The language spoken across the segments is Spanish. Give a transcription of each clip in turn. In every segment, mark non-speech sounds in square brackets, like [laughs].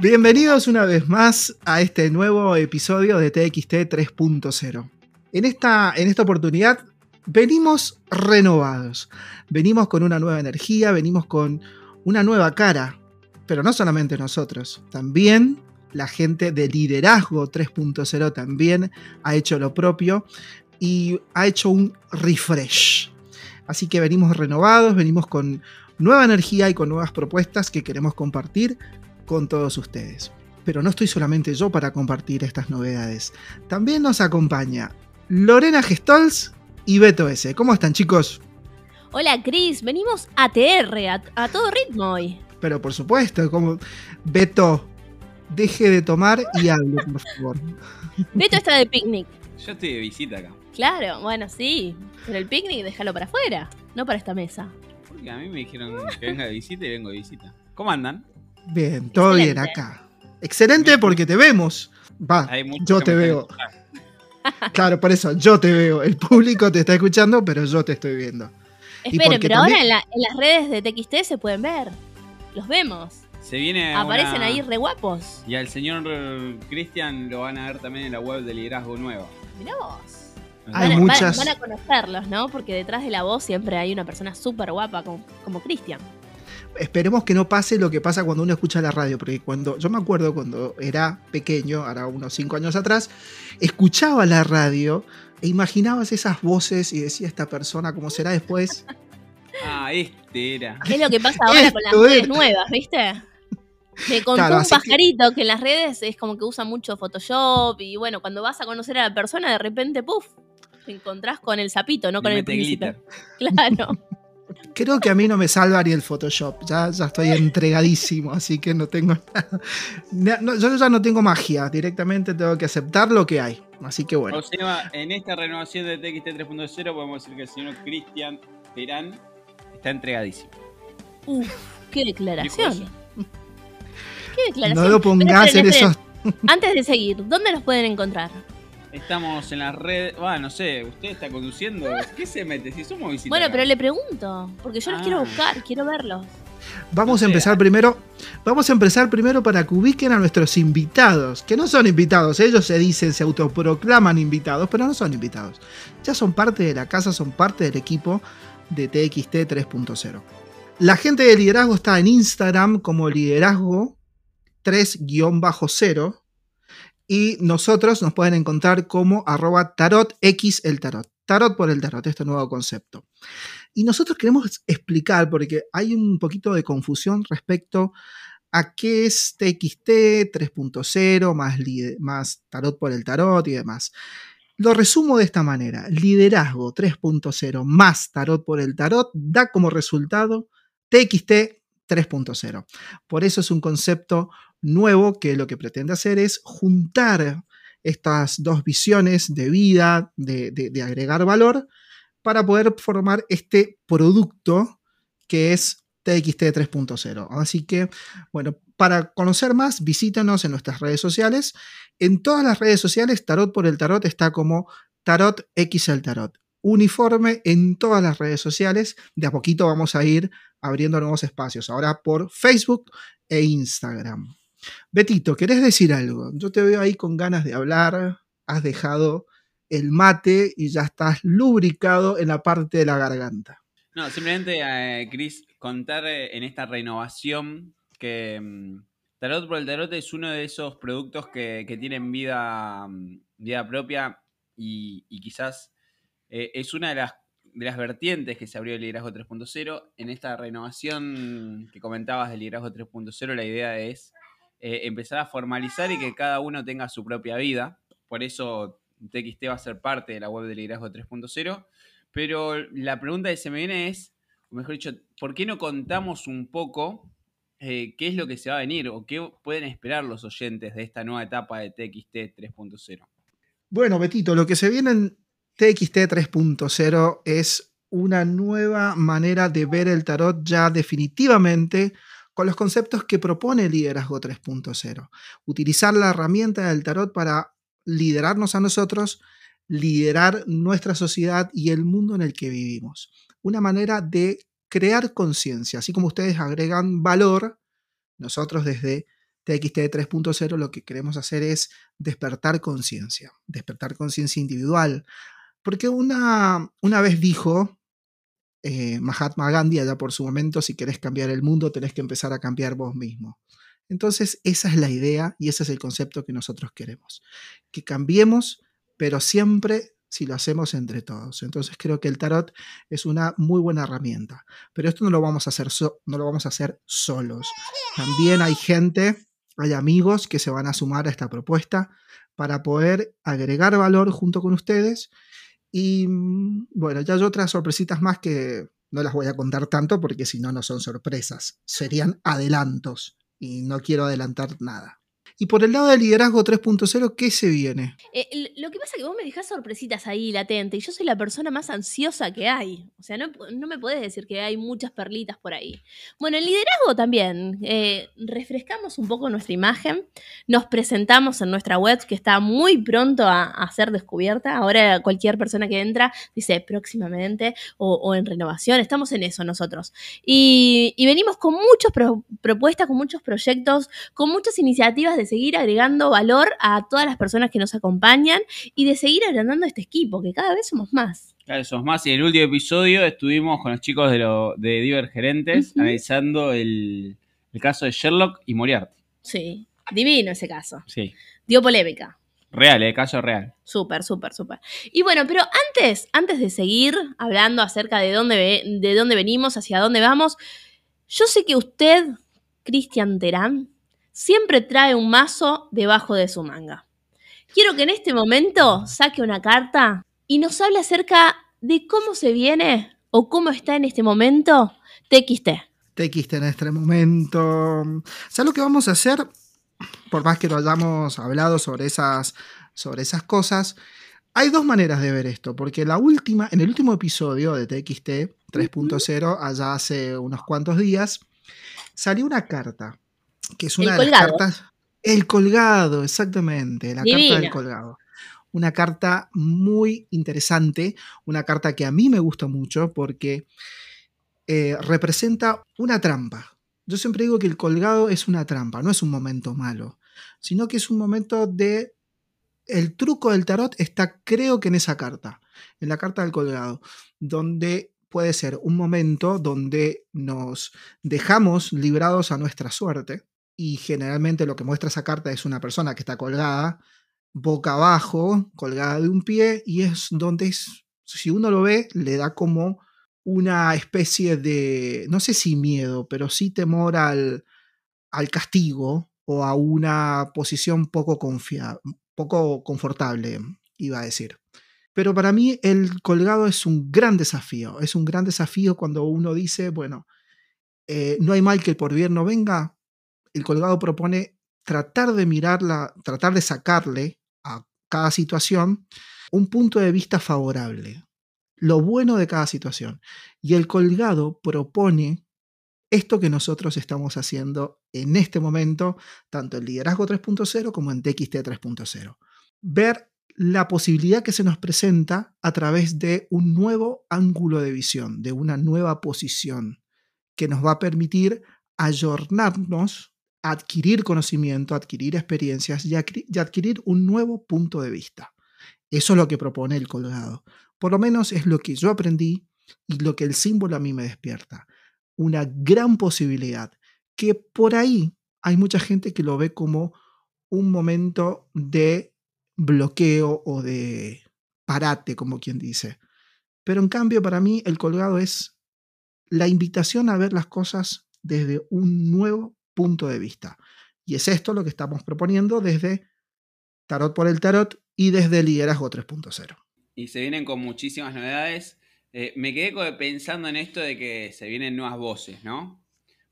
Bienvenidos una vez más a este nuevo episodio de TXT 3.0. En esta, en esta oportunidad venimos renovados, venimos con una nueva energía, venimos con una nueva cara, pero no solamente nosotros, también la gente de Liderazgo 3.0 también ha hecho lo propio y ha hecho un refresh. Así que venimos renovados, venimos con nueva energía y con nuevas propuestas que queremos compartir con todos ustedes. Pero no estoy solamente yo para compartir estas novedades. También nos acompaña Lorena Gestols y Beto S. ¿Cómo están chicos? Hola Cris, venimos a TR, a, todo ritmo hoy. Pero por supuesto, como Beto, deje de tomar y hable, por favor. [laughs] Beto está de picnic. Yo estoy de visita acá. Claro, bueno, sí. Pero el picnic déjalo para afuera, no para esta mesa. Porque a mí me dijeron que venga de visita y vengo de visita. ¿Cómo andan? Bien, todo bien acá. Excelente porque te vemos. Va, yo te veo. [laughs] [laughs] Claro, por eso, yo te veo. El público te está escuchando, pero yo te estoy viendo. Esperen, pero ahora en, las redes de TXT se pueden ver. Los vemos. Se viene Aparecen ahí re guapos. Y al señor Cristian lo van a ver también en la web de Liderazgo Nuevo. Mirá vos. Hay van, muchas... van, a conocerlos, ¿no? Porque detrás de la voz siempre hay una persona súper guapa como, como Cristian. Esperemos que no pase lo que pasa cuando uno escucha la radio, porque cuando yo me acuerdo cuando era pequeño, ahora unos 5 años atrás, escuchaba la radio e imaginabas esas voces y decía esta persona cómo será después. [laughs] Ah, este era. ¿Qué es lo que pasa [laughs] ahora con las redes nuevas, viste? Me contó un pajarito que... en las redes es como que usa mucho Photoshop y bueno, cuando vas a conocer a la persona, de repente, puff, te encontrás con el sapito, no con el príncipe. [laughs] Claro. Creo que a mí no me salva ni el Photoshop. Ya, ya estoy entregadísimo, así que no tengo [laughs] nada. yo ya no tengo magia. Directamente tengo que aceptar lo que hay. Así que bueno. O sea, en esta renovación de TXT 3.0 podemos decir que el señor Cristian Terán está entregadísimo. Uf, qué declaración. Qué declaración. No lo pongas en esos. Antes de seguir, ¿dónde los pueden encontrar? Estamos en las redes. Ah, no sé, usted está conduciendo. ¿Qué se mete? Si somos visitantes. Bueno, pero le pregunto, porque yo los quiero ah. buscar, quiero verlos. Vamos a empezar primero. Vamos a empezar primero para que ubiquen a nuestros invitados, que no son invitados, ellos se dicen, se autoproclaman invitados, pero no son invitados. Ya son parte de la casa, son parte del equipo de TXT 3.0. La gente de liderazgo está en Instagram como liderazgo 3-0 y nosotros nos pueden encontrar como arroba tarotx el tarot. Tarot por el tarot, este nuevo concepto. Y nosotros queremos explicar, porque hay un poquito de confusión respecto a qué es TXT 3.0, más, más tarot por el tarot y demás. Lo resumo de esta manera. Liderazgo 3.0 más tarot por el tarot da como resultado TXT 3.0. Por eso es un concepto nuevo que lo que pretende hacer es juntar estas dos visiones de vida, de, agregar valor, para poder formar este producto que es TXT 3.0. Así que, bueno, para conocer más, visítanos en nuestras redes sociales. En todas las redes sociales, Tarot por el Tarot está como Tarot X Tarot. Uniforme en todas las redes sociales. De a poquito vamos a ir abriendo nuevos espacios. Ahora por Facebook e Instagram. Betito, ¿querés decir algo? Yo te veo ahí con ganas de hablar, has dejado el mate y ya estás lubricado en la parte de la garganta. No, simplemente, eh, Chris, contar eh, en esta renovación que mm, Tarot por el Tarot es uno de esos productos que, tienen vida, mm, vida propia y, quizás eh, es una de las, de las vertientes que se abrió el liderazgo 3.0. En esta renovación que comentabas del liderazgo 3.0, la idea es eh, empezar a formalizar y que cada uno tenga su propia vida. Por eso TXT va a ser parte de la web de liderazgo 3.0. Pero la pregunta que se me viene es, o mejor dicho, ¿por qué no contamos un poco eh, qué es lo que se va a venir o qué pueden esperar los oyentes de esta nueva etapa de TXT 3.0? Bueno, Betito, lo que se viene en TXT 3.0 es una nueva manera de ver el tarot ya definitivamente con los conceptos que propone Liderazgo 3.0. Utilizar la herramienta del tarot para liderarnos a nosotros, liderar nuestra sociedad y el mundo en el que vivimos. Una manera de crear conciencia, así como ustedes agregan valor, nosotros desde TXT 3.0 lo que queremos hacer es despertar conciencia, despertar conciencia individual. Porque una, una vez dijo eh, Mahatma Gandhi allá por su momento, si querés cambiar el mundo, tenés que empezar a cambiar vos mismo. Entonces, esa es la idea y ese es el concepto que nosotros queremos. Que cambiemos, pero siempre si lo hacemos entre todos. Entonces creo que el tarot es una muy buena herramienta. Pero esto no lo vamos a hacer, no lo vamos a hacer solos. También hay gente, hay amigos que se van a sumar a esta propuesta para poder agregar valor junto con ustedes. Y mm, bueno, ya hay otras sorpresitas más que no las voy a contar tanto porque si no, no son sorpresas. Serían adelantos y no quiero adelantar nada. Y por el lado del liderazgo 3.0, ¿qué se viene? Eh, lo que pasa es que vos me dejás sorpresitas ahí latente y yo soy la persona más ansiosa que hay. O sea, no, me podés decir que hay muchas perlitas por ahí. Bueno, el liderazgo también. Eh, refrescamos un poco nuestra imagen. Nos presentamos en nuestra web que está muy pronto a, ser descubierta. Ahora cualquier persona que entra dice próximamente o, en renovación. Estamos en eso nosotros. Y, venimos con muchas propuestas, con muchos proyectos, con muchas iniciativas de seguir agregando valor a todas las personas que nos acompañan y de seguir agrandando este equipo, que cada vez somos más. Claro, somos más. Y en el último episodio estuvimos con los chicos de, lo, de Divergerentes analizando el, caso de Sherlock y Moriarty. Sí, divino ese caso. Sí. Dio polémica. Real, el eh, caso real. Súper, súper, súper. Y bueno, pero antes, antes de seguir hablando acerca de dónde, de dónde venimos, hacia dónde vamos, yo sé que usted, Cristian Terán, siempre trae un mazo debajo de su manga. Quiero que en este momento saque una carta y nos hable acerca de cómo se viene o cómo está en este momento TXT. TXT en este momento. ¿Sabes lo que vamos a hacer? Por más que no hayamos hablado sobre esas, sobre esas cosas, hay dos maneras de ver esto, porque la última, en el último episodio de TXT 3.0, allá hace unos cuantos días, salió una carta que es una de las cartas. El colgado, exactamente, la carta del colgado. Una carta muy interesante, una carta que a mí me gusta mucho porque eh, representa una trampa. Yo siempre digo que el colgado es una trampa, no es un momento malo, sino que es un momento de... El truco del tarot está creo que en esa carta, en la carta del colgado, donde puede ser un momento donde nos dejamos librados a nuestra suerte, y generalmente lo que muestra esa carta es una persona que está colgada boca abajo, colgada de un pie, y es donde es, si uno lo ve, le da como una especie de, no sé si miedo, pero sí temor al, al castigo o a una posición poco, poco confortable, iba a decir. Pero para mí el colgado es un gran desafío, es un gran desafío cuando uno dice, bueno, eh, no hay mal que por bien no venga, el colgado propone tratar de mirarla, tratar de sacarle a cada situación un punto de vista favorable, lo bueno de cada situación. Y el colgado propone esto que nosotros estamos haciendo en este momento, tanto en Liderazgo 3.0 como en TXT 3.0. Ver la posibilidad que se nos presenta a través de un nuevo ángulo de visión, de una nueva posición, que nos va a permitir ayornarnos adquirir conocimiento, adquirir experiencias y, adquirir un nuevo punto de vista. Eso es lo que propone el colgado. Por lo menos es lo que yo aprendí y lo que el símbolo a mí me despierta. Una gran posibilidad que por ahí hay mucha gente que lo ve como un momento de bloqueo o de parate, como quien dice. Pero en cambio para mí el colgado es la invitación a ver las cosas desde un nuevo punto de vista. Y es esto lo que estamos proponiendo desde Tarot por el Tarot y desde Liderazgo 3.0. Y se vienen con muchísimas novedades. Eh, me quedé pensando en esto de que se vienen nuevas voces, ¿no?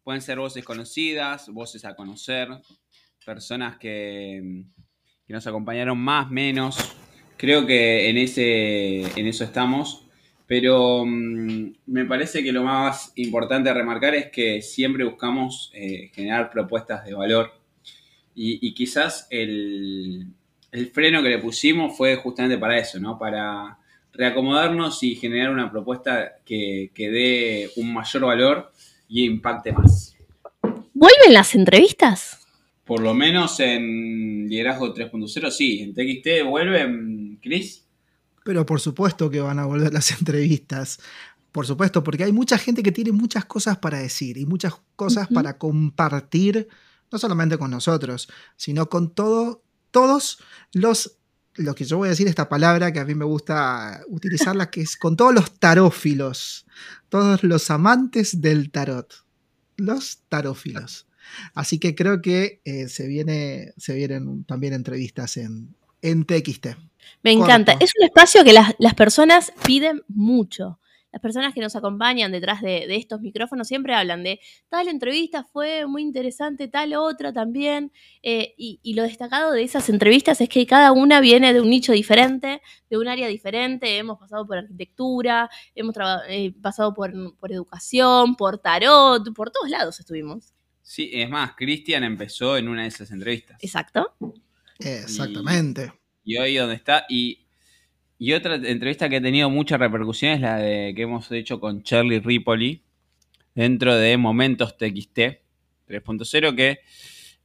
Pueden ser voces conocidas, voces a conocer, personas que, que nos acompañaron más, menos. Creo que en, ese, en eso estamos. Pero mm, me parece que lo más importante a remarcar es que siempre buscamos eh, generar propuestas de valor. Y, quizás el, freno que le pusimos fue justamente para eso, ¿no? Para reacomodarnos y generar una propuesta que, que dé un mayor valor y impacte más. ¿Vuelven las entrevistas? Por lo menos en Liderazgo 3.0, sí. En TXT vuelven, Chris. Pero por supuesto que van a volver las [laughs] entrevistas. Por supuesto, porque hay mucha gente que tiene muchas cosas para decir y muchas cosas para compartir, no solamente con nosotros, sino con todo, todos los, lo que yo voy a decir, esta palabra que a mí me gusta utilizarla, que es con todos los tarófilos, todos los amantes del tarot, los tarófilos. Así que creo que eh, se, viene, se vienen también entrevistas en, en TXT. Me encanta. Es un espacio que las, las personas piden mucho las personas que nos acompañan detrás de, estos micrófonos siempre hablan de tal entrevista fue muy interesante, tal otra también. Eh, y, lo destacado de esas entrevistas es que cada una viene de un nicho diferente, de un área diferente. Hemos pasado por arquitectura, hemos eh, pasado por, educación, por tarot, por todos lados estuvimos. Sí, es más, Cristian empezó en una de esas entrevistas. Exacto. Exactamente. Y, y hoy donde está, y y otra entrevista que ha tenido mucha repercusión es la de, que hemos hecho con Charlie Ripoli dentro de Momentos TXT 3.0 que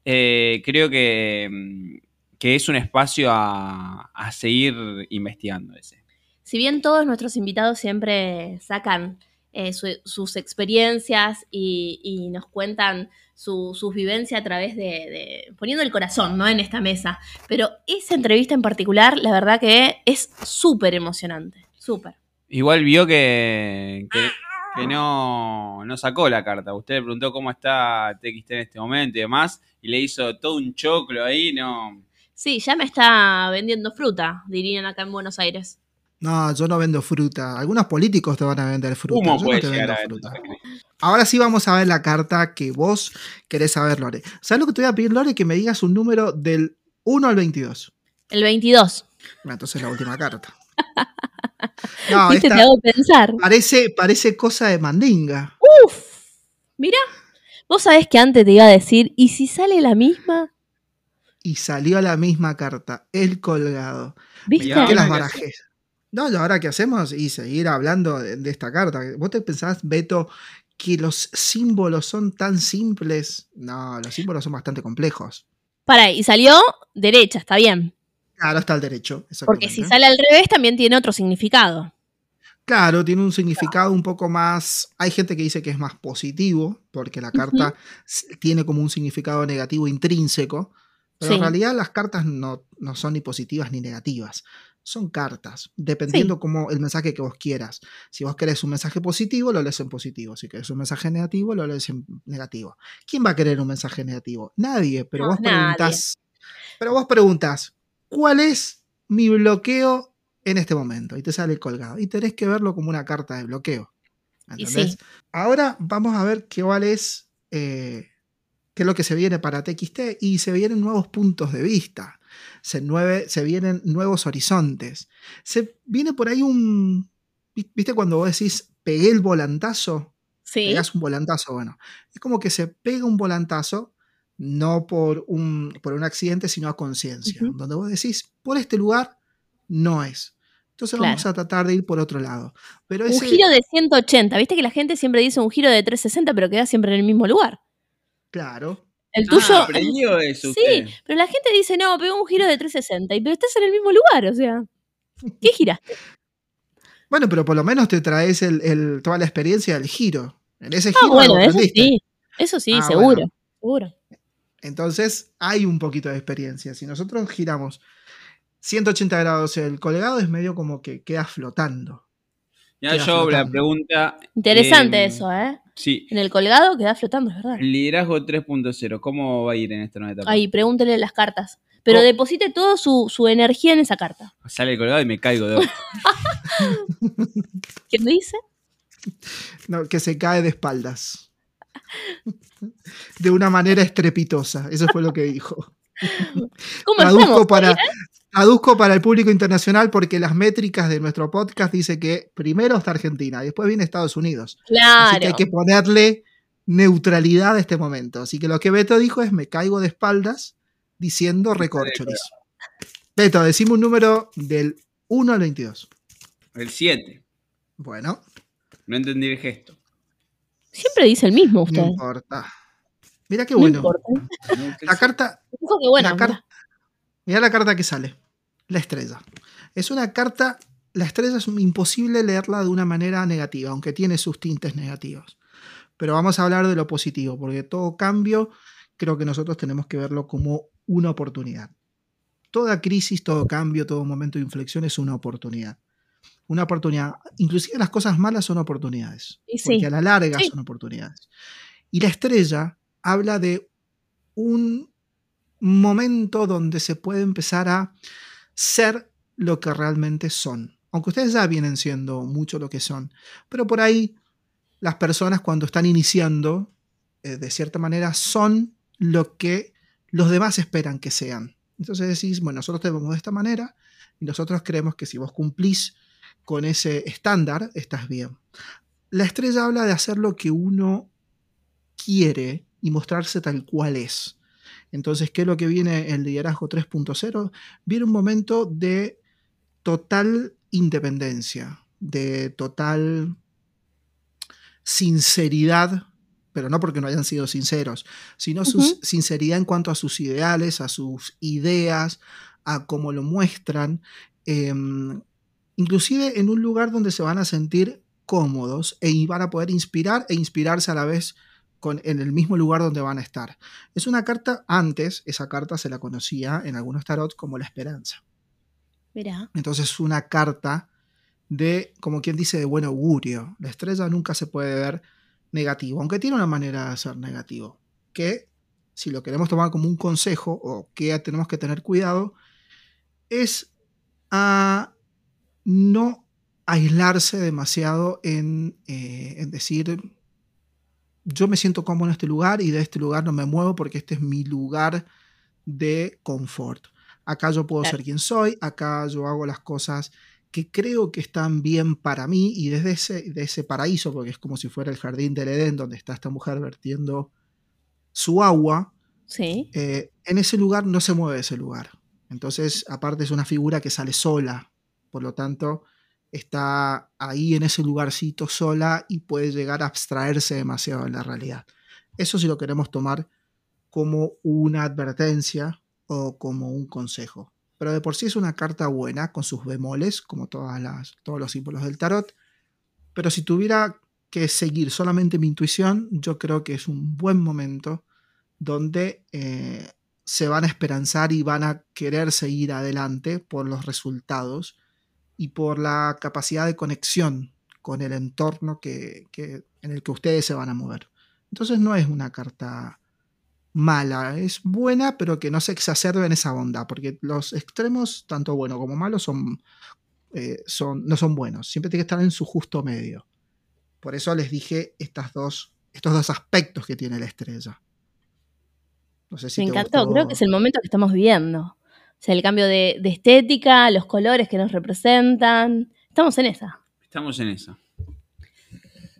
eh, creo que, mm, que, es un espacio a, seguir investigando ese. Si bien todos nuestros invitados siempre sacan eh, sus experiencias y, nos cuentan su, sus vivencias a través de, poniendo el corazón ¿no? en esta mesa. Pero esa entrevista en particular, la verdad que es súper emocionante, súper. Igual vio que, que, no, no, sacó la carta. Usted le preguntó cómo está TXT en este momento y demás, y le hizo todo un choclo ahí, ¿no? Sí, ya me está vendiendo fruta, dirían acá en Buenos Aires. No, yo no vendo fruta. Algunos políticos te van a vender fruta. ¿Cómo yo no te vendo fruta. Ahora sí vamos a ver la carta que vos querés saber, Lore. ¿Sabes lo que te voy a pedir, Lore? Que me digas un número del 1 al 22. El 22. entonces la última carta. [laughs] No, ¿Viste? te hago pensar. Parece, parece cosa de mandinga. Uf. Mira, vos sabés que antes te iba a decir, ¿y si sale la misma? Y salió la misma carta, el colgado. ¿Viste? que las barajes. No, ahora qué hacemos y seguir hablando de, esta carta. ¿Vos te pensás, Beto, que los símbolos son tan simples? No, los símbolos son bastante complejos. Para, y salió derecha, está bien. Claro, está al derecho. Porque si sale al revés también tiene otro significado. Claro, tiene un significado un poco más. Hay gente que dice que es más positivo, porque la carta tiene como un significado negativo intrínseco. Pero en realidad las cartas no, no, son ni positivas ni negativas son cartas, dependiendo como el mensaje que vos quieras. Si vos querés un mensaje positivo, lo lees en positivo. Si querés un mensaje negativo, lo lees en negativo. ¿Quién va a querer un mensaje negativo? Nadie, pero vos preguntas. Pero vos preguntas, ¿cuál es mi bloqueo en este momento? Y te sale colgado. Y tenés que verlo como una carta de bloqueo. ¿Entendés? Ahora vamos a ver qué cuál es, eh, qué es lo que se viene para TXT y se vienen nuevos puntos de vista se, se vienen nuevos horizontes. Se viene por ahí un. ¿Viste cuando vos decís pegué el volantazo? Sí. Pegas un volantazo, bueno. Es como que se pega un volantazo, no por un, por un accidente, sino a conciencia. Donde vos decís, por este lugar no es. Entonces vamos a tratar de ir por otro lado. Pero Un giro de 180. Viste que la gente siempre dice un giro de 360, pero queda siempre en el mismo lugar. Claro. El tuyo. Ah, aprendió eso. Sí, pero la gente dice, no, pegó un giro de 360, y pero estás en el mismo lugar, o sea. ¿Qué giraste? [laughs] Bueno, pero por lo menos te traes el, toda la experiencia del giro. En ese ah, giro. bueno, eso sí. Eso sí, ah, seguro. Seguro. Entonces hay un poquito de experiencia. Si nosotros giramos 180 grados, el colgado es medio como que queda flotando. Ya yo la pregunta. Interesante em, eso, ¿eh? Sí. En el colgado queda flotando, es verdad. Liderazgo 3.0, ¿cómo va a ir en esta nueva etapa? Ahí, pregúntele las cartas. Pero deposite toda su, energía en esa carta. Sale el colgado y me caigo de [laughs] ¿Qué me dice? [laughs] No, que se cae de espaldas. [laughs] De una manera estrepitosa. Eso fue lo que dijo. ¿Cómo Traduzco para, Traduzco para el público internacional porque las métricas de nuestro podcast dice que primero está Argentina y después viene Estados Unidos. Claro. Así que hay que ponerle neutralidad a este momento. Así que lo que Beto dijo es me caigo de espaldas diciendo recorcholis. Beto, decime un número del 1 al 22. El 7. Bueno. No entendí el gesto. Siempre dice el mismo usted. No importa. Mira qué bueno. la carta. la mira la carta que sale. La estrella. Es una carta. La estrella es imposible leerla de una manera negativa, aunque tiene sus tintes negativos. Pero vamos a hablar de lo positivo, porque todo cambio creo que nosotros tenemos que verlo como una oportunidad. Toda crisis, todo cambio, todo momento de inflexión es una oportunidad. Una oportunidad. Inclusive las cosas malas son oportunidades. Porque a la larga son oportunidades. Y la estrella habla de un momento donde se puede empezar a ser lo que realmente son. Aunque ustedes ya vienen siendo mucho lo que son. Pero por ahí las personas cuando están iniciando, eh, de cierta manera, son lo que los demás esperan que sean. Entonces decís, bueno, nosotros te vemos de esta manera y nosotros creemos que si vos cumplís con ese estándar, estás bien. La estrella habla de hacer lo que uno quiere y mostrarse tal cual es. Entonces, ¿qué es lo que viene el liderazgo 3.0? Viene un momento de total independencia, de total sinceridad, pero no porque no hayan sido sinceros, sino su sinceridad en cuanto a sus ideales, a sus ideas, a cómo lo muestran, em, inclusive en un lugar donde se van a sentir cómodos e van a poder inspirar e inspirarse a la vez con, en el mismo lugar donde van a estar. Es una carta, antes esa carta se la conocía en algunos tarot como la esperanza. Mira. Entonces es una carta de, como quien dice, de buen augurio. La estrella nunca se puede ver negativo, aunque tiene una manera de ser negativo, que si lo queremos tomar como un consejo o que tenemos que tener cuidado, es a no aislarse demasiado en, eh, en decir, yo me siento cómodo en este lugar y de este lugar no me muevo porque este es mi lugar de confort. Acá yo puedo ser quien soy, acá yo hago las cosas que creo que están bien para mí y desde ese, de ese paraíso, porque es como si fuera el jardín del Edén donde está esta mujer vertiendo su agua, sí. Eh, en ese lugar no se mueve ese lugar. Entonces, aparte es una figura que sale sola, por lo tanto, está ahí en ese lugarcito sola y puede llegar a abstraerse demasiado de la realidad. Eso si lo queremos tomar como una advertencia o como un consejo pero de por sí es una carta buena, con sus bemoles, como todas las, todos los símbolos del tarot. Pero si tuviera que seguir solamente mi intuición, yo creo que es un buen momento donde eh, se van a esperanzar y van a querer seguir adelante por los resultados y por la capacidad de conexión con el entorno que, que, en el que ustedes se van a mover. Entonces no es una carta mala, es buena, pero que no se exacerbe en esa onda, porque los extremos, tanto bueno como malo, son, eh, son, no son buenos, siempre tiene que estar en su justo medio. Por eso les dije estas dos, estos dos aspectos que tiene la estrella. No sé si Me encantó, creo que es el momento que estamos viviendo. O sea, el cambio de, de estética, los colores que nos representan. Estamos en esa. Estamos en esa.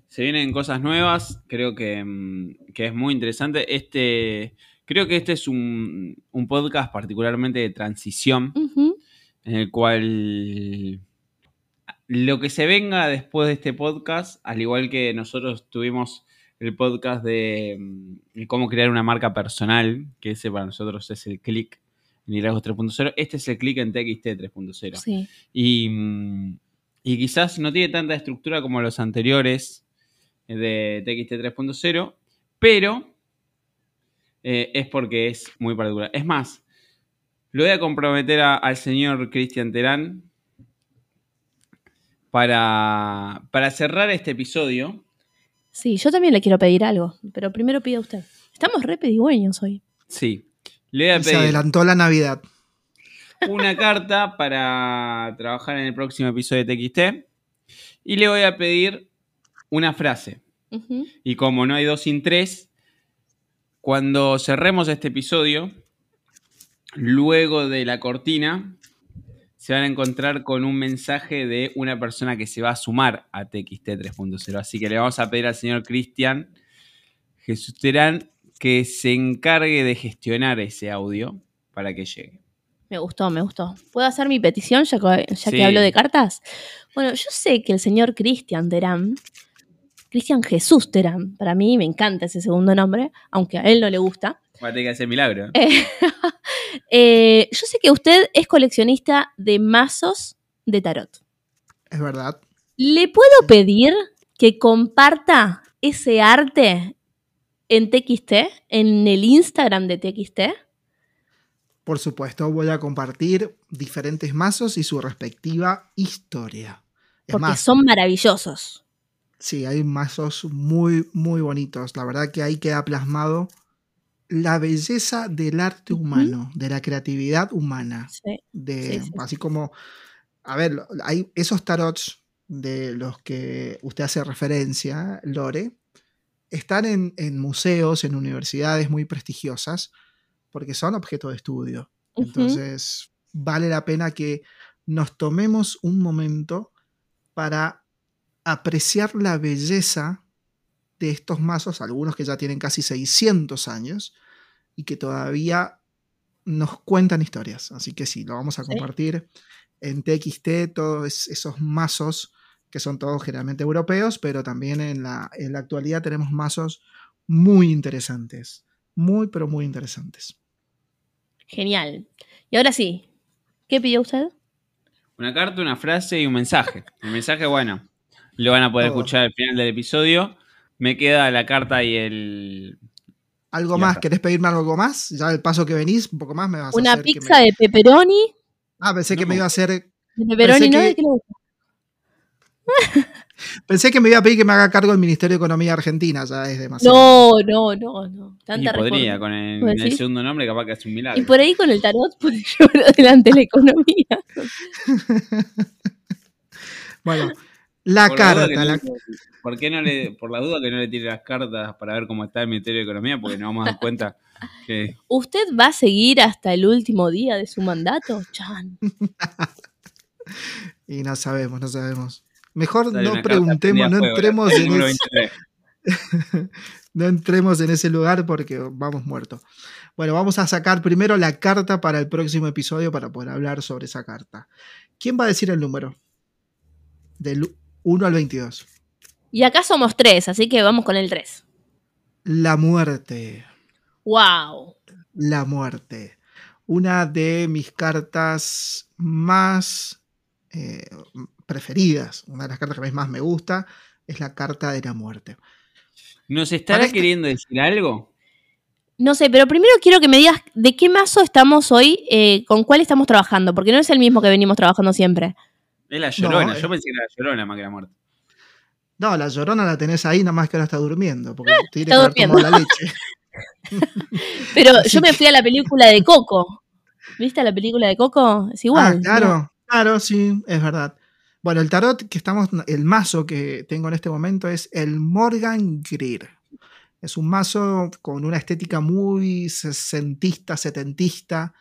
Se vienen cosas nuevas, creo mm, que, es muy interesante. Este, creo que este es un, podcast particularmente de transición, en el cual lo que se venga después de este podcast, al igual que nosotros tuvimos el podcast de, mm, cómo crear una marca personal, que ese para nosotros es el click en Liderazgo 3.0, este es el click en TXT 3.0. Y, mm, y quizás no tiene tanta estructura como los anteriores, de TXT 3.0, pero eh, es porque es muy particular. Es más, lo voy a comprometer al señor Cristian Terán para, para cerrar este episodio. Sí, yo también le quiero pedir algo, pero primero pida usted. Estamos re pedigüeños hoy. Sí. Le voy a pedir Se adelantó la Navidad. Una [laughs] carta para trabajar en el próximo episodio de TXT. Y le voy a pedir una frase. Y como no hay dos sin tres, cuando cerremos este episodio, luego de la cortina, se van a encontrar con un mensaje de una persona que se va a sumar a TXT 3.0. Así que le vamos a pedir al señor Cristian Jesús Terán que se encargue de gestionar ese audio para que llegue. Me gustó, me gustó. ¿Puedo hacer mi petición ya que, ya que hablo de cartas? Bueno, yo sé que el señor Cristian Terán Cristian Jesús Terán. Para mí me encanta ese segundo nombre, aunque a él no le gusta. Va a tener que hacer milagro. Eh, [laughs] eh, yo sé que usted es coleccionista de mazos de tarot. Es verdad. ¿Le puedo pedir que comparta ese arte en TXT, en el Instagram de TXT? Por supuesto, voy a compartir diferentes mazos y su respectiva historia. Porque son maravillosos. Sí, hay mazos muy, muy bonitos. La verdad que ahí queda plasmado la belleza del arte humano, de la creatividad humana. de, Así como, a ver, hay esos tarots de los que usted hace referencia, Lore, están en, en museos, en universidades muy prestigiosas, porque son objeto de estudio. Entonces, vale la pena que nos tomemos un momento para apreciar la belleza de estos mazos, algunos que ya tienen casi 600 años y que todavía nos cuentan historias. Así que sí, lo vamos a compartir en TXT, todos esos mazos que son todos generalmente europeos, pero también en la, en la actualidad tenemos mazos muy interesantes, muy, pero muy interesantes. Genial. Y ahora sí, ¿qué pidió usted? Una carta, una frase y un mensaje. El mensaje, bueno, lo van a poder escuchar al final del episodio. Me queda la carta y el. ¿Algo más? ¿Querés pedirme algo más? Ya el paso que venís, un poco más me vas a Una pizza de pepperoni. Ah, pensé que me iba a hacer. De pepperoni, ¿no? ¿De qué le gusta? [laughs] Pensé que me iba a pedir que me haga cargo del Ministerio de Economía Argentina, ya es demasiado. No, no, no, no. Tanta y podría, con el, segundo nombre capaz que hace un milagro. Y por ahí con el tarot puede [laughs] llevar adelante la economía. [laughs] bueno, la carta. ¿Por qué no le, por la duda que no le tire las cartas para ver cómo está el Ministerio de Economía? Porque nos vamos a dar cuenta que... ¿Usted va a seguir hasta el último día de su mandato, Chan? y no sabemos, no sabemos. Mejor no preguntemos, no entremos en ese, [laughs] no entremos en ese lugar porque vamos muertos. Bueno, vamos a sacar primero la carta para el próximo episodio para poder hablar sobre esa carta. ¿Quién va a decir el número? Del 1 al 22. Y acá somos tres, así que vamos con el 3. La muerte. ¡Wow! La muerte. Una de mis cartas más eh, preferidas, una de las cartas que a mí más me gusta, es la carta de la muerte. ¿Nos estará queriendo decir algo? No sé, pero primero quiero que me digas de qué mazo estamos hoy, eh, con cuál estamos trabajando, porque no es el mismo que venimos trabajando siempre. Es la llorona, yo pensé que era la llorona más que la muerte. No, la llorona la tenés ahí, nada más que ahora está durmiendo, porque tiene que haber tomado la leche. [laughs] pero yo me fui a la película de Coco. ¿Viste la película de Coco? Es igual. Ah, claro, claro, sí, es verdad. Bueno, el tarot que estamos, el mazo que tengo en este momento es el Morgan Greer. Es un mazo con una estética muy sesentista, setentista,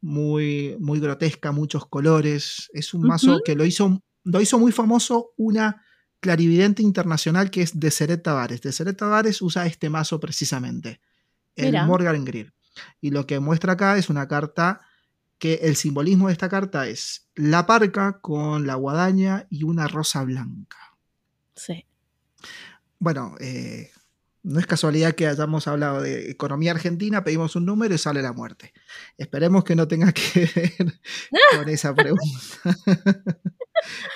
muy, muy grotesca, muchos colores. Es un mazo que lo hizo, lo hizo muy famoso una clarividente internacional que es de Seret Tavares. De Seret Tavares usa este mazo precisamente, el Morgan Greer. Y lo que muestra acá es una carta que el simbolismo de esta carta es la parca con la guadaña y una rosa blanca. Sí. Bueno, eh, no es casualidad que hayamos hablado de economía argentina, pedimos un número y sale la muerte. Esperemos que no tenga que ver [laughs] con esa pregunta. [laughs]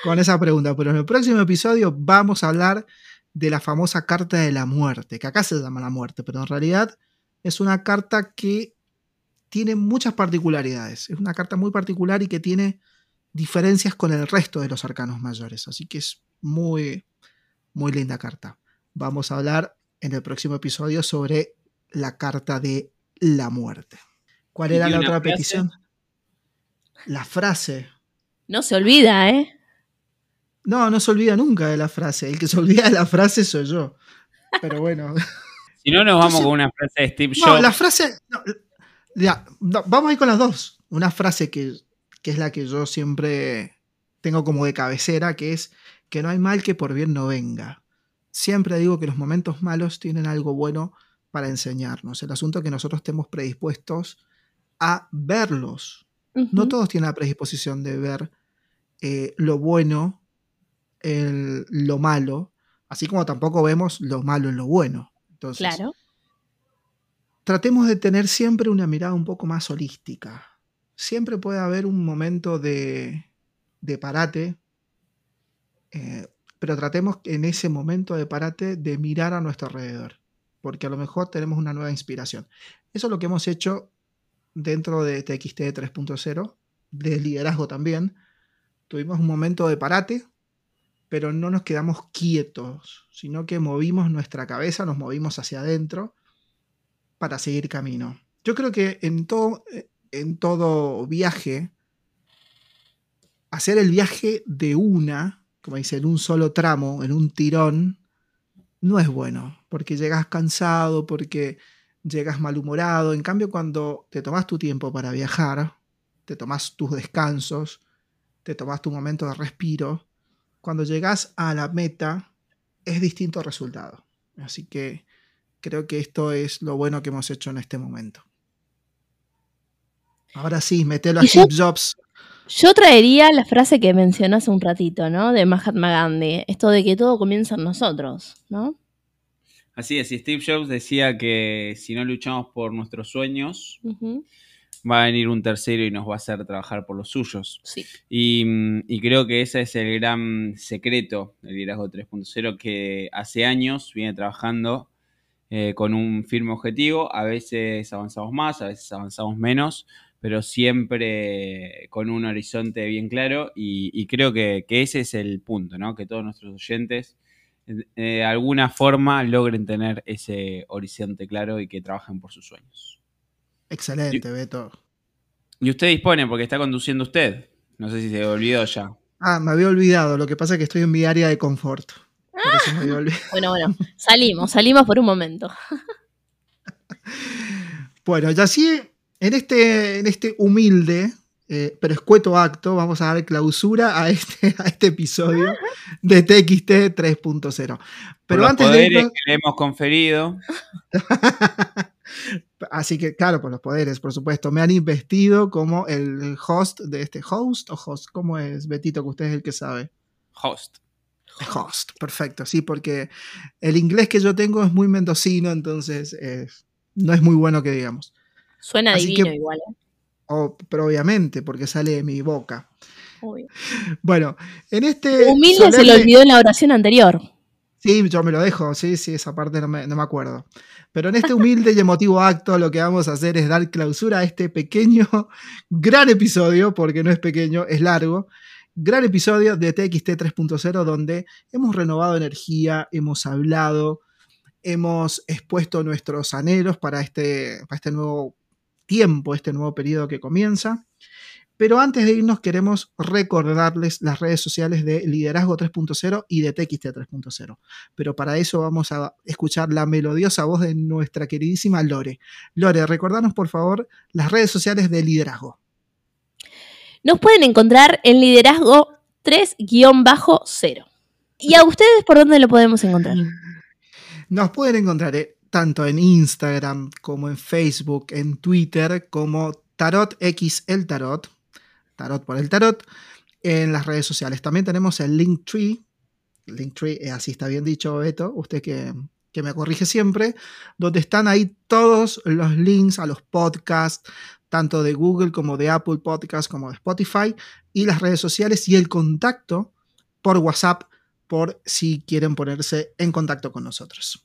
con esa pregunta, pero en el próximo episodio vamos a hablar de la famosa carta de la muerte, que acá se llama la muerte, pero en realidad es una carta que tiene muchas particularidades. Es una carta muy particular y que tiene diferencias con el resto de los arcanos mayores. Así que es muy, muy linda carta. Vamos a hablar en el próximo episodio sobre la carta de la muerte. ¿Cuál era la otra petición? La frase. No se olvida, ¿eh? No, no se olvida nunca de la frase. El que se olvida de la frase soy yo. Pero bueno. Si no, nos vamos con una frase de Steve Jobs. No, la frase. Ya, vamos a ir con las dos. Una frase que, es la que yo siempre tengo como de cabecera, que es que no hay mal que por bien no venga. Siempre digo que los momentos malos tienen algo bueno para enseñarnos. El asunto es que nosotros estemos predispuestos a verlos. No todos tienen la predisposición de ver eh, lo bueno, lo malo. Así como tampoco vemos lo malo en lo bueno. Entonces, claro. Tratemos de tener siempre una mirada un poco más holística. Siempre puede haber un momento de, de parate, eh, pero tratemos en ese momento de parate de mirar a nuestro alrededor, porque a lo mejor tenemos una nueva inspiración. Eso es lo que hemos hecho dentro de TXT 3.0, de liderazgo también. Tuvimos un momento de parate, pero no nos quedamos quietos, sino que movimos nuestra cabeza, nos movimos hacia adentro para seguir camino. Yo creo que en todo, en todo viaje, hacer el viaje de una, como dice, en un solo tramo, en un tirón, no es bueno, porque llegas cansado, porque llegas malhumorado. En cambio, cuando te tomas tu tiempo para viajar, te tomas tus descansos, te tomas tu momento de respiro, cuando llegas a la meta es distinto resultado. Así que creo que esto es lo bueno que hemos hecho en este momento. Ahora sí, metelo a Steve Jobs. Yo traería la frase que mencionó hace un ratito, ¿no? De Mahatma Gandhi, esto de que todo comienza en nosotros, ¿no? Así es, y Steve Jobs decía que si no luchamos por nuestros sueños, va a venir un tercero y nos va a hacer trabajar por los suyos. Sí. Y, creo que ese es el gran secreto del liderazgo 3.0 que hace años viene trabajando eh, con un firme objetivo. A veces avanzamos más, a veces avanzamos menos, pero siempre con un horizonte bien claro. Y, creo que, que, ese es el punto, ¿no? Que todos nuestros oyentes eh, de alguna forma logren tener ese horizonte claro y que trabajen por sus sueños. Excelente, Beto. Y usted dispone porque está conduciendo usted. No sé si se olvidó ya. Ah, me había olvidado. Lo que pasa es que estoy en mi área de confort. [laughs] bueno, bueno, salimos, salimos por un momento. bueno, ya sí, en este, en este humilde eh, pero escueto acto, vamos a dar clausura a este, [laughs] a este episodio de TXT 3.0. Pero antes de que le hemos conferido. [laughs] Así que, claro, por los poderes, por supuesto. Me han investido como el host de este host o host. ¿Cómo es, Betito, que usted es el que sabe? Host. Host, perfecto, sí, porque el inglés que yo tengo es muy mendocino, entonces no es muy bueno que digamos. Suena divino igual. ¿eh? pero obviamente, porque sale de mi boca. Bueno, en este. Humilde se lo olvidó en la oración anterior. Sí, yo me lo dejo, sí, sí, esa parte no me, acuerdo. Pero en este humilde y emotivo acto lo que vamos a hacer es dar clausura a este pequeño, [laughs] gran episodio, porque no es pequeño, es largo, gran episodio de TXT 3.0 donde hemos renovado energía, hemos hablado, hemos expuesto nuestros anhelos para este, para este nuevo tiempo este nuevo periodo que comienza. Pero antes de irnos queremos recordarles las redes sociales de Liderazgo 3.0 y de TXT 3.0. Pero para eso vamos a escuchar la melodiosa voz de nuestra queridísima Lore. Lore, recordanos por favor las redes sociales de Liderazgo. Nos pueden encontrar en Liderazgo 3-0. ¿Y a ustedes por dónde lo podemos encontrar? Nos pueden encontrar en tanto en Instagram como en Facebook, en Twitter, como Tarot X el Tarot, Tarot por el Tarot, en las redes sociales. También tenemos el Linktree, Linktree, eh, así está bien dicho, Beto, usted que, que me corrige siempre, donde están ahí todos los links a los podcasts, tanto de Google como de Apple Podcasts como de Spotify, y las redes sociales y el contacto por WhatsApp por si quieren ponerse en contacto con nosotros.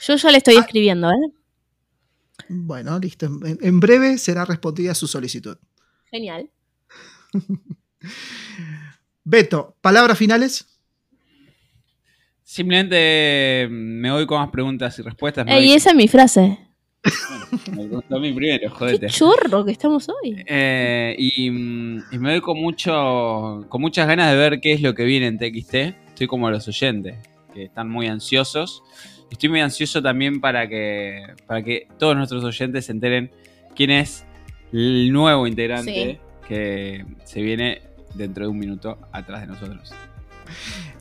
Yo ya le estoy ah. escribiendo, ¿eh? Bueno, listo. En, breve será respondida su solicitud. Genial. [laughs] Beto, ¿palabras finales? Simplemente me voy con más preguntas y respuestas. Y esa es mi frase. Bueno, me mi primero, jodete. Qué chorro que estamos hoy. Eh, y, y, me voy con mucho, con muchas ganas de ver qué es lo que viene en TXT. Estoy como los oyentes, que están muy ansiosos. Estoy muy ansioso también para que, para que todos nuestros oyentes se enteren quién es el nuevo integrante que se viene dentro de un minuto atrás de nosotros.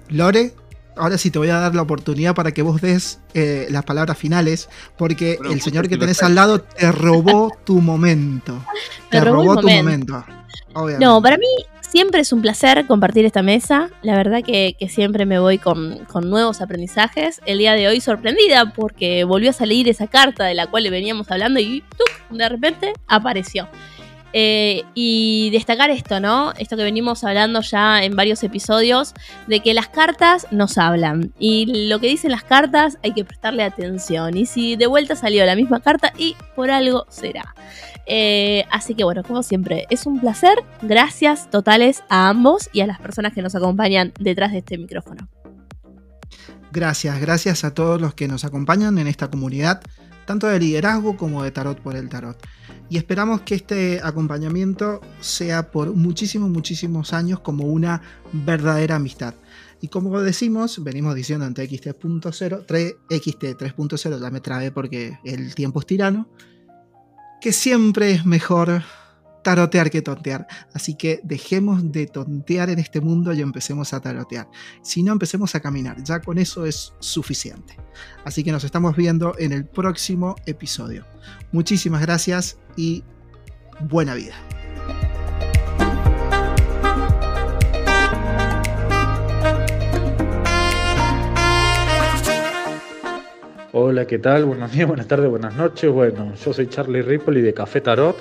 Lore, ahora sí te voy a dar la oportunidad para que vos des eh, las palabras finales, porque el señor que tenés al lado te robó [laughs] tu momento. te robó tu momento. No, para mí siempre es un placer compartir esta mesa. La verdad que, siempre me voy con, nuevos aprendizajes. El día de hoy sorprendida porque volvió a salir esa carta de la cual le veníamos hablando y de repente apareció. Eh, y destacar esto, ¿no? Esto que venimos hablando ya en varios episodios, de que las cartas nos hablan. Y lo que dicen las cartas hay que prestarle atención. Y si de vuelta salió la misma carta, y por algo será. Eh, así que bueno, como siempre, es un placer. Gracias totales a ambos y a las personas que nos acompañan detrás de este micrófono. Gracias, gracias a todos los que nos acompañan en esta comunidad, tanto de liderazgo como de tarot por el tarot y esperamos que este acompañamiento sea por muchísimos, muchísimos años como una verdadera amistad. Y como decimos, venimos diciendo ante XT.0, XT 3.0, ya me trabé porque el tiempo es tirano, que siempre es mejor tarotear que tontear. Así que dejemos de tontear en este mundo y empecemos a tarotear. Si no, empecemos a caminar. Ya con eso es suficiente. Así que nos estamos viendo en el próximo episodio. Muchísimas gracias y buena vida. Hola, ¿qué tal? Buenos días, buenas tardes, buenas noches. Bueno, yo soy Charlie Ripley de Café Tarot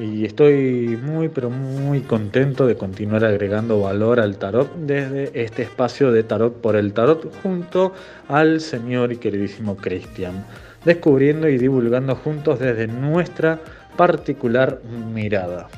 y estoy muy pero muy contento de continuar agregando valor al tarot desde este espacio de tarot por el tarot junto al señor y queridísimo Cristian, descubriendo y divulgando juntos desde nuestra particular mirada.